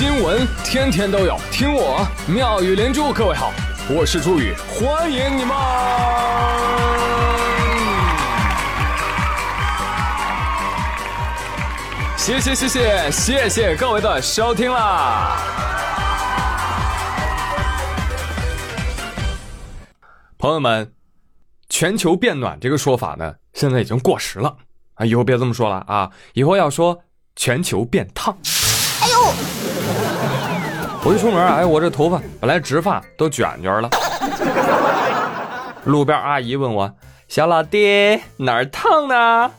新闻天天都有，听我妙语连珠。各位好，我是朱宇，欢迎你们！谢谢谢谢谢谢各位的收听啦！朋友们，全球变暖这个说法呢，现在已经过时了啊！以后别这么说了啊！以后要说全球变烫。哎呦！我一出门，哎，我这头发本来直发都卷卷了。路边阿姨问我：“小老弟，哪儿烫呢？”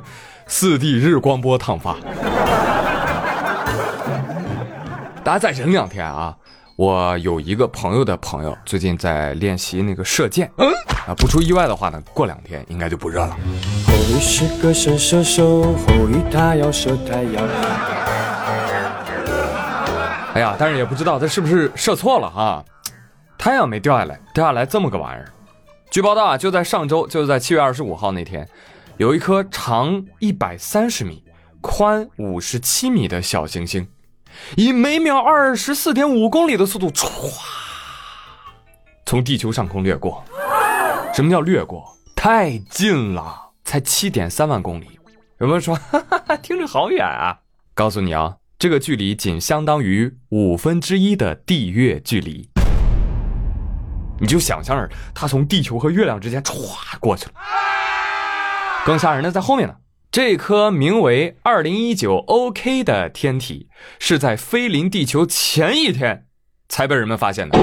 四 D 日光波烫发。大家再忍两天啊！我有一个朋友的朋友，最近在练习那个射箭。嗯啊，不出意外的话呢，过两天应该就不热了。后羿是个神射手，后羿他要射太阳。哎呀，但是也不知道他是不是射错了哈，太阳没掉下来，掉下来这么个玩意儿。据报道啊，就在上周，就在七月二十五号那天，有一颗长一百三十米、宽五十七米的小行星，以每秒二十四点五公里的速度唰从地球上空掠过。什么叫掠过？太近了，才七点三万公里。有朋友说，哈哈哈，听着好远啊！告诉你啊。这个距离仅相当于五分之一的地月距离，你就想象着它从地球和月亮之间歘过去了。更吓人的在后面呢，这颗名为二零一九 OK 的天体是在飞临地球前一天才被人们发现的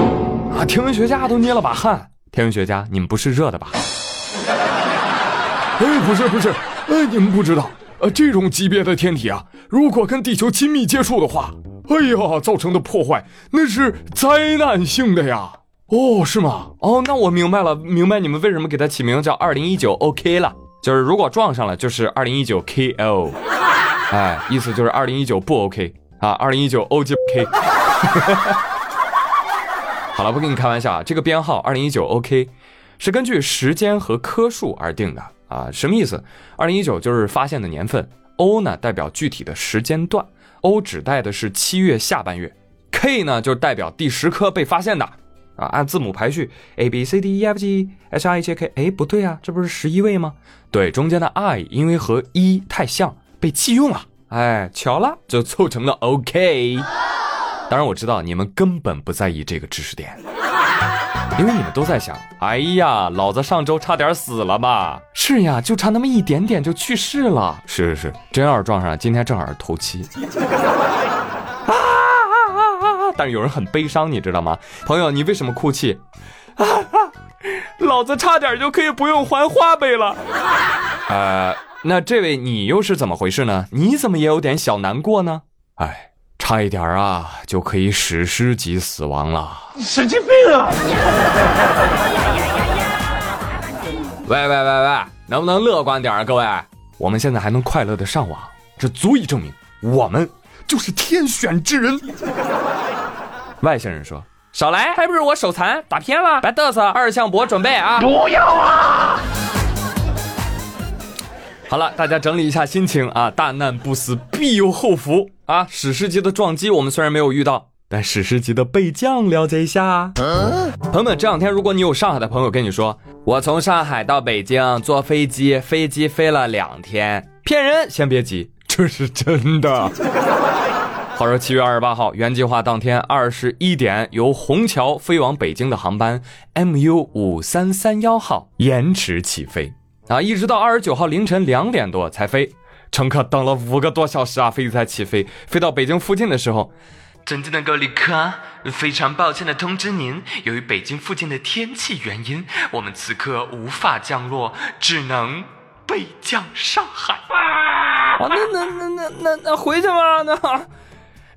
啊！天文学家都捏了把汗。天文学家，你们不是热的吧？哎，不是不是，哎，你们不知道。呃，这种级别的天体啊，如果跟地球亲密接触的话，哎呀，造成的破坏那是灾难性的呀。哦，是吗？哦，那我明白了，明白你们为什么给它起名叫二零一九 OK 了，就是如果撞上了就是二零一九 KO，哎，意思就是二零一九不 OK 啊，二零一九 OJK。好了，不跟你开玩笑啊，这个编号二零一九 OK 是根据时间和颗数而定的。啊，什么意思？二零一九就是发现的年份，O 呢代表具体的时间段，O 指代的是七月下半月，K 呢就代表第十颗被发现的。啊，按字母排序，A B C D E F G H I J K，哎，不对啊，这不是十一位吗？对，中间的 I 因为和一太像，被弃用了。哎，巧了，就凑成了 OK。当然我知道你们根本不在意这个知识点。因为你们都在想，哎呀，老子上周差点死了吧？是呀，就差那么一点点就去世了。是是是，真要是撞上，今天正好是头七。啊啊啊啊！但是有人很悲伤，你知道吗？朋友，你为什么哭泣？啊啊！老子差点就可以不用还花呗了。呃，那这位你又是怎么回事呢？你怎么也有点小难过呢？哎。差一点啊，就可以史诗级死亡了！神经病啊！喂喂喂喂，能不能乐观点啊，各位？我们现在还能快乐的上网，这足以证明我们就是天选之人。外星人说：“少来，还不是我手残打偏了？别嘚瑟，二向箔准备啊！”不要啊！好了，大家整理一下心情啊！大难不死，必有后福啊！史诗级的撞击我们虽然没有遇到，但史诗级的备降了解一下。朋友们，这两天如果你有上海的朋友跟你说，我从上海到北京坐飞机，飞机飞了两天，骗人，先别急，这是真的。话说七月二十八号，原计划当天二十一点由虹桥飞往北京的航班 MU 五三三幺号延迟起飞。啊，一直到二十九号凌晨两点多才飞，乘客等了五个多小时啊，飞机才起飞。飞到北京附近的时候，尊敬的各位旅客，非常抱歉的通知您，由于北京附近的天气原因，我们此刻无法降落，只能备降上海。啊，那那那那那那回去吧。那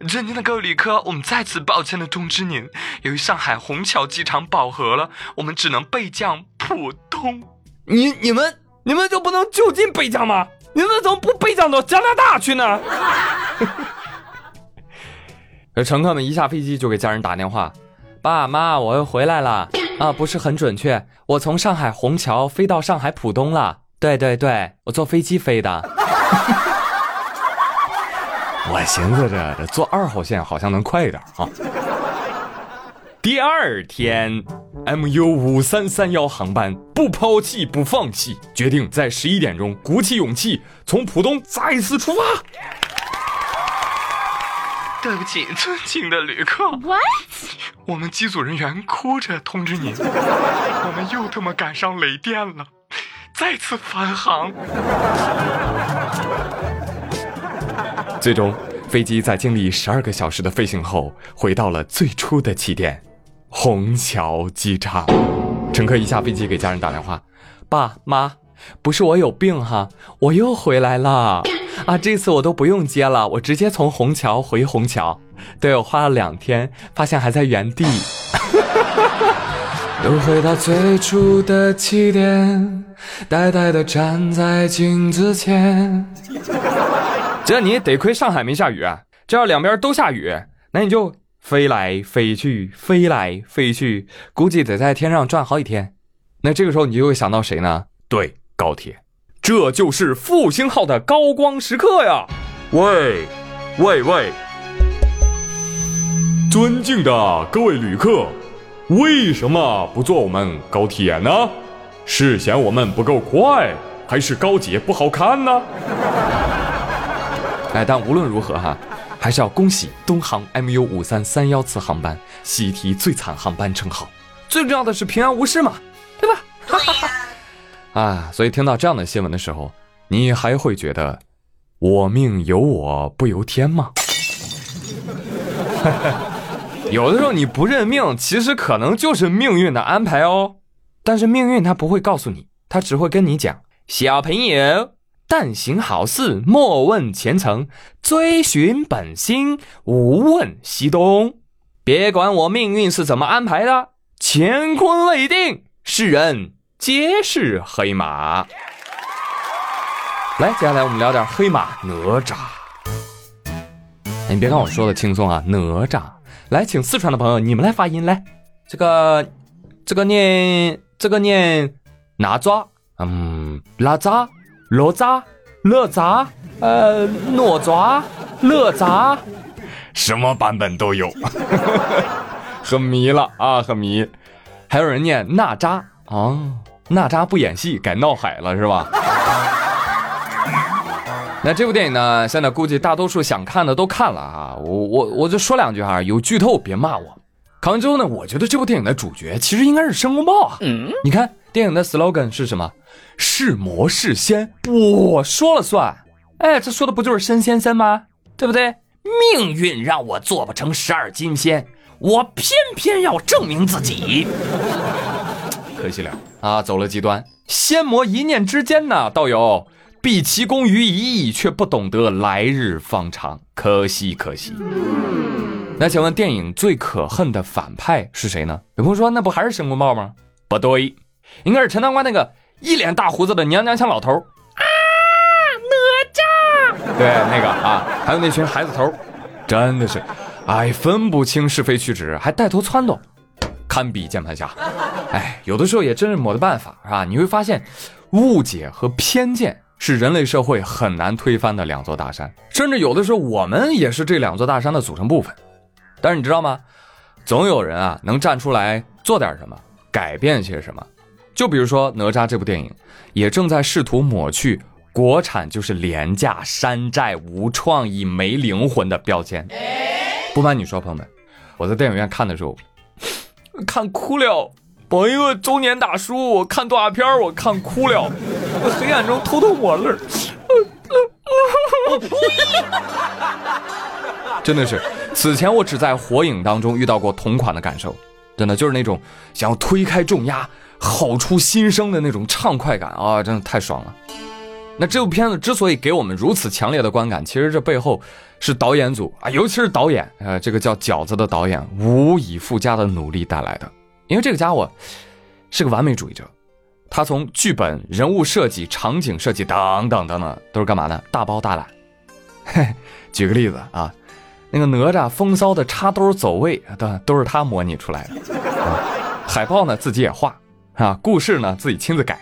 尊敬的各位旅客，我们再次抱歉的通知您，由于上海虹桥机场饱和了，我们只能备降浦东。你你们。你们就不能就近备降吗？你们怎么不备降到加拿大去呢？这乘客们一下飞机就给家人打电话：“爸妈，我又回来了啊！不是很准确，我从上海虹桥飞到上海浦东了。对对对，我坐飞机飞的。我寻思着这坐二号线好像能快一点啊。第二天，MU 五三三幺航班不抛弃不放弃，决定在十一点钟鼓起勇气从浦东再次出发。对不起，尊敬的旅客。What？我们机组人员哭着通知您，我们又他妈赶上雷电了，再次返航。最终，飞机在经历十二个小时的飞行后，回到了最初的起点。虹桥机场，乘客一下飞机给家人打电话：“爸妈，不是我有病哈，我又回来了啊！这次我都不用接了，我直接从虹桥回虹桥。对我花了两天，发现还在原地。又回到最初的起点，呆呆的站在镜子前。这你得亏上海没下雨，这要两边都下雨，那你就……”飞来飞去，飞来飞去，估计得在天上转好几天。那这个时候你就会想到谁呢？对，高铁，这就是复兴号的高光时刻呀！喂，喂喂，尊敬的各位旅客，为什么不坐我们高铁呢？是嫌我们不够快，还是高铁不好看呢？哎，但无论如何哈。还是要恭喜东航 MU 五三三幺次航班喜提最惨航班称号，最重要的是平安无事嘛，对吧？啊，所以听到这样的新闻的时候，你还会觉得我命由我不由天吗？有的时候你不认命，其实可能就是命运的安排哦。但是命运它不会告诉你，它只会跟你讲，小朋友。但行好事，莫问前程；追寻本心，无问西东。别管我命运是怎么安排的，乾坤未定，世人皆是黑马。来，接下来我们聊点黑马哪吒。哎你别看我说的轻松啊，哪吒。来，请四川的朋友，你们来发音来。这个，这个念，这个念哪吒？嗯，哪吒。哪吒，哪吒，呃，哪吒，哪吒，什么版本都有，很迷了啊，很迷。还有人念娜扎啊，娜扎不演戏改闹海了是吧？那这部电影呢，现在估计大多数想看的都看了啊。我我我就说两句哈，有剧透别骂我。看完之后呢，我觉得这部电影的主角其实应该是申公豹啊。嗯，你看电影的 slogan 是什么？是魔是仙，我说了算。哎，这说的不就是申先生吗？对不对？命运让我做不成十二金仙，我偏偏要证明自己。可惜了啊，走了极端。仙魔一念之间呢，道友毕其功于一役，却不懂得来日方长，可惜可惜。那请问电影最可恨的反派是谁呢？有朋友说，那不还是申公豹吗？不对，应该是陈塘关那个。一脸大胡子的娘娘腔老头啊，哪吒，对那个啊，还有那群孩子头，真的是，哎，分不清是非曲直，还带头撺掇，堪比键盘侠。哎，有的时候也真是没得办法，是吧？你会发现，误解和偏见是人类社会很难推翻的两座大山，甚至有的时候我们也是这两座大山的组成部分。但是你知道吗？总有人啊能站出来做点什么，改变些什么。就比如说《哪吒》这部电影，也正在试图抹去国产就是廉价、山寨、无创意、没灵魂的标签。不瞒你说，朋友们，我在电影院看的时候，看哭了。我一个中年大叔，我看动画片我看哭了，我黑暗中偷偷抹泪儿。真的是，此前我只在《火影》当中遇到过同款的感受，真的就是那种想要推开重压。吼出心声的那种畅快感啊，真的太爽了。那这部片子之所以给我们如此强烈的观感，其实这背后是导演组啊，尤其是导演，呃，这个叫饺子的导演无以复加的努力带来的。因为这个家伙是个完美主义者，他从剧本、人物设计、场景设计等等等等，都是干嘛呢？大包大揽。嘿，举个例子啊，那个哪吒风骚的插兜走位，都都是他模拟出来的。海报呢，自己也画。啊，故事呢自己亲自改。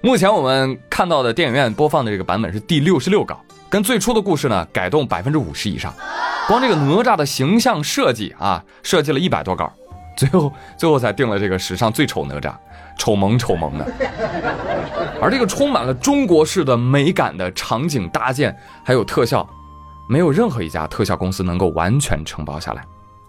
目前我们看到的电影院播放的这个版本是第六十六稿，跟最初的故事呢改动百分之五十以上，光这个哪吒的形象设计啊，设计了一百多稿，最后最后才定了这个史上最丑哪吒，丑萌丑萌的。而这个充满了中国式的美感的场景搭建还有特效，没有任何一家特效公司能够完全承包下来，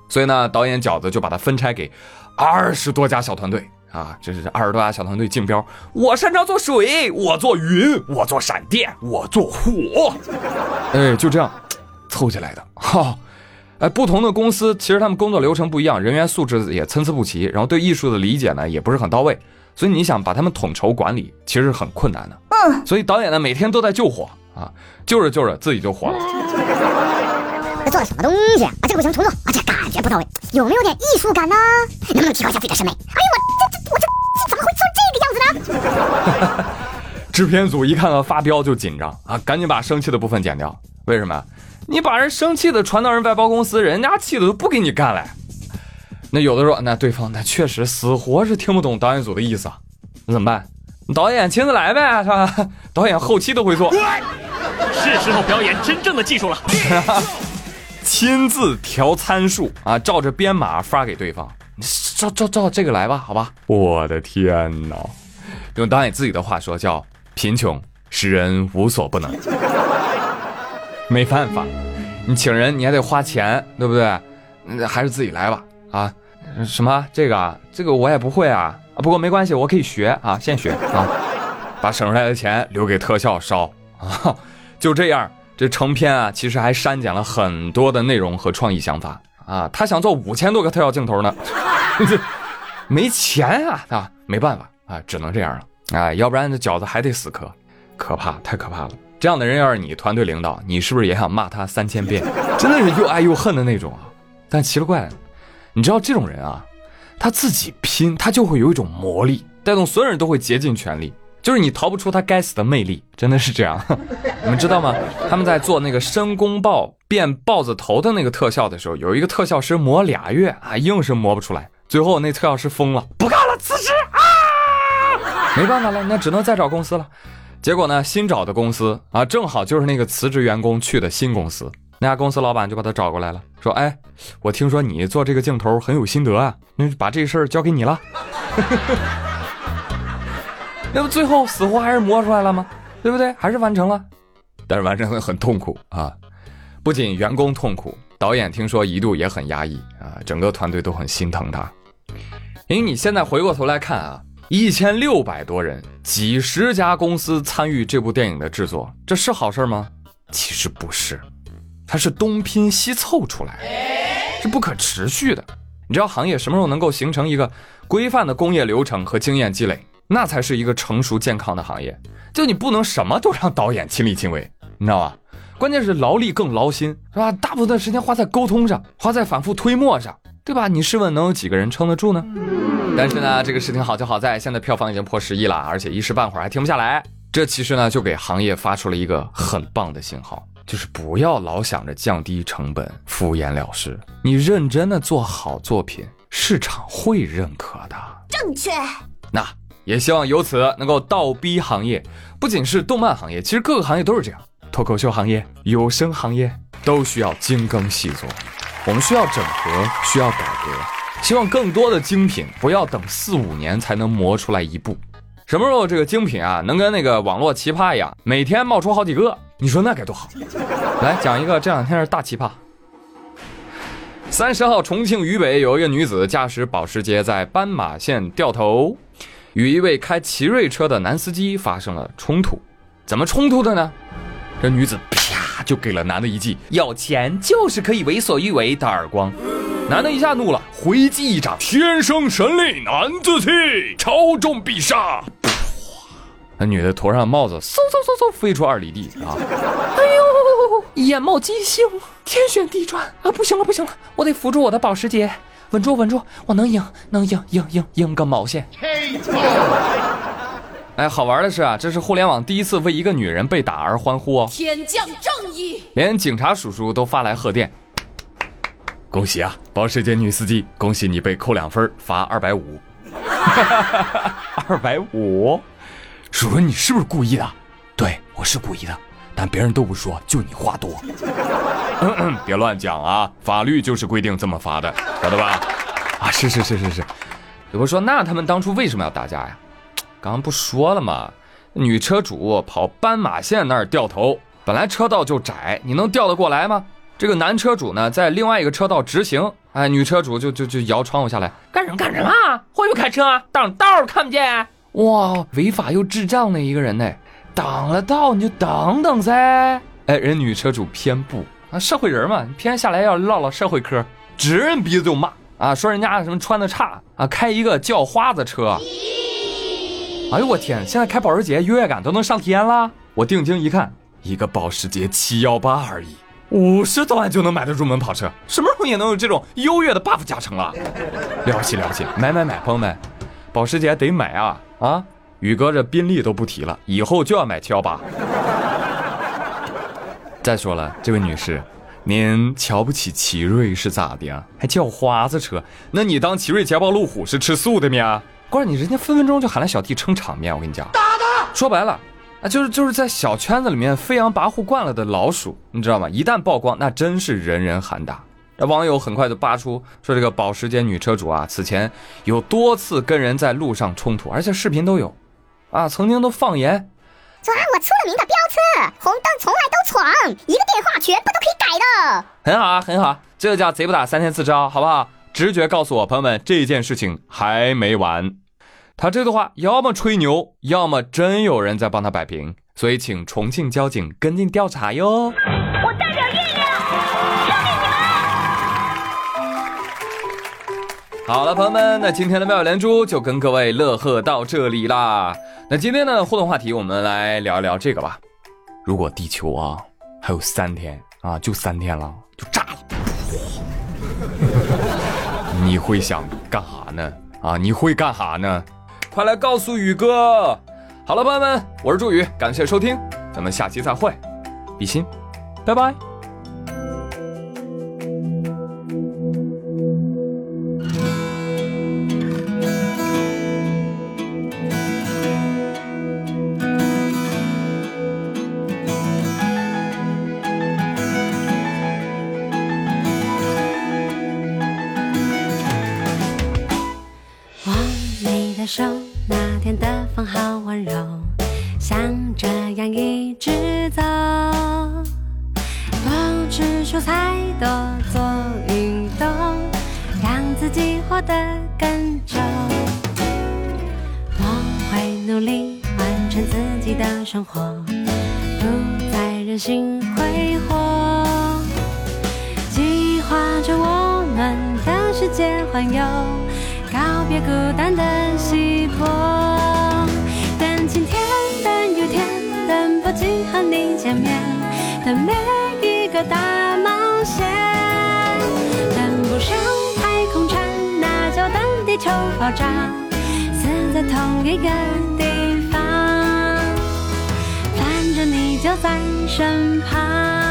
所以呢，导演饺子就把它分拆给二十多家小团队。啊，这是二十多家小团队竞标，我擅长做水，我做云，我做闪电，我做火，哎，就这样凑起来的。哈。哎，不同的公司其实他们工作流程不一样，人员素质也参差不齐，然后对艺术的理解呢也不是很到位，所以你想把他们统筹管理，其实很困难的。嗯，所以导演呢每天都在救火啊，救着救着自己就火了。这做的什么东西啊？这个不行，重做而且感觉不到位，有没有点艺术感呢？能不能提高一下自己的审美？哎呀，我这这我这怎么会做这个样子呢？制片组一看到发飙就紧张啊，赶紧把生气的部分剪掉。为什么？你把人生气的传到人外包公司，人家气的都不给你干了。那有的说，那对方那确实死活是听不懂导演组的意思啊，那怎么办？导演亲自来呗，是吧？导演后期都会做。是时候表演真正的技术了。亲自调参数啊，照着编码发给对方。照照照这个来吧，好吧。我的天哪！用导演自己的话说，叫贫穷使人无所不能。没办法，你请人你还得花钱，对不对？还是自己来吧。啊，什么这个啊？这个我也不会啊。不过没关系，我可以学啊，现学啊。把省出来的钱留给特效烧啊。就这样，这成片啊，其实还删减了很多的内容和创意想法啊。他想做五千多个特效镜头呢，没钱啊，啊，没办法啊，只能这样了啊。要不然这饺子还得死磕，可怕，太可怕了。这样的人要是你团队领导，你是不是也想骂他三千遍？真的是又爱又恨的那种啊！但奇了怪了，你知道这种人啊，他自己拼，他就会有一种魔力，带动所有人都会竭尽全力，就是你逃不出他该死的魅力，真的是这样。你们知道吗？他们在做那个申公豹变豹子头的那个特效的时候，有一个特效师磨俩月啊，硬是磨不出来，最后那特效师疯了，不干了，辞职啊！没办法了，那只能再找公司了。结果呢，新找的公司啊，正好就是那个辞职员工去的新公司。那家公司老板就把他找过来了，说：“哎，我听说你做这个镜头很有心得啊，那把这事儿交给你了。”那不最后死活还是磨出来了吗？对不对？还是完成了，但是完成的很痛苦啊！不仅员工痛苦，导演听说一度也很压抑啊，整个团队都很心疼他。因为你现在回过头来看啊。一千六百多人，几十家公司参与这部电影的制作，这是好事吗？其实不是，它是东拼西凑出来的，是不可持续的。你知道行业什么时候能够形成一个规范的工业流程和经验积累，那才是一个成熟健康的行业。就你不能什么都让导演亲力亲为，你知道吧？关键是劳力更劳心，是吧？大部分时间花在沟通上，花在反复推磨上，对吧？你试问能有几个人撑得住呢？但是呢，这个事情好就好在现在票房已经破十亿了，而且一时半会儿还停不下来。这其实呢，就给行业发出了一个很棒的信号，就是不要老想着降低成本、敷衍了事。你认真的做好作品，市场会认可的。正确。那也希望由此能够倒逼行业，不仅是动漫行业，其实各个行业都是这样。脱口秀行业、有声行业都需要精耕细作，我们需要整合，需要改革。希望更多的精品不要等四五年才能磨出来一部，什么时候这个精品啊能跟那个网络奇葩一样，每天冒出好几个，你说那该多好！来讲一个这两天的大奇葩。三十号，重庆渝北有一个女子驾驶保时捷在斑马线掉头，与一位开奇瑞车的男司机发生了冲突。怎么冲突的呢？这女子啪就给了男的一记“有钱就是可以为所欲为”的耳光。男的一下怒了，回击一掌，天生神力男子气，超重必杀。那女的头上帽子嗖嗖嗖嗖飞出二里地啊！哎呦，眼冒金星，天旋地转啊！不行了，不行了，我得扶住我的保时捷，稳住，稳住，我能赢，能赢，赢赢赢个毛线！哎，好玩的是啊，这是互联网第一次为一个女人被打而欢呼哦！天降正义，连警察叔叔都发来贺电。恭喜啊，保时捷女司机！恭喜你被扣两分，罚二百五。二百五，叔叔，你是不是故意的？对，我是故意的。但别人都不说，就你话多。嗯嗯，别乱讲啊，法律就是规定这么罚的，晓得吧？啊，是是是是是。有人说，那他们当初为什么要打架呀？刚刚不说了吗？女车主跑斑马线那儿掉头，本来车道就窄，你能调得过来吗？这个男车主呢，在另外一个车道直行，哎，女车主就就就摇窗户下来，干什么干什么？会不会开车啊？挡道看不见？哇，违法又智障的一个人呢！挡了道你就等等噻。哎，人女车主偏不啊，社会人嘛，偏下来要唠唠社会嗑，指人鼻子就骂啊，说人家什么穿的差啊，开一个叫花子车。哎呦我天，现在开保时捷优越感都能上天了。我定睛一看，一个保时捷七幺八而已。五十多万就能买的入门跑车，什么时候也能有这种优越的 buff 加成啊？了不起了不起，买买买，朋友们，保时捷得买啊啊！宇哥这宾利都不提了，以后就要买七幺八。再说了，这位女士，您瞧不起奇瑞是咋的呀？还叫花子车？那你当奇瑞捷豹路虎是吃素的吗？关键你人家分分钟就喊来小弟撑场面，我跟你讲，打他！说白了。啊，就是就是在小圈子里面飞扬跋扈惯了的老鼠，你知道吗？一旦曝光，那真是人人喊打。那网友很快就扒出说，这个保时捷女车主啊，此前有多次跟人在路上冲突，而且视频都有，啊，曾经都放言，说啊，我出了名的飙车，红灯从来都闯，一个电话全部都可以改的。很好啊，很好，这叫贼不打三天四招，好不好？直觉告诉我，朋友们，这件事情还没完。他这个话要么吹牛，要么真有人在帮他摆平，所以请重庆交警跟进调查哟。好了，朋友们，那今天的妙语连珠就跟各位乐呵到这里啦。那今天的互动话题，我们来聊一聊这个吧。如果地球啊还有三天啊，就三天了，就炸了，你会想干哈呢？啊，你会干哈呢？快来告诉宇哥！好了，朋友们，我是朱宇，感谢收听，咱们下期再会，比心，拜拜。手。那天的风好温柔，像这样一直走，多吃蔬菜，多做运动，让自己活得更久。我会努力完成自己的生活，不再任性挥霍，计划着我们的世界环游。告别孤单的稀薄，等晴天，等雨天，等不及和你见面等每一个大冒险，等不上太空船，那就等地球爆炸，死在同一个地方，反正你就在身旁。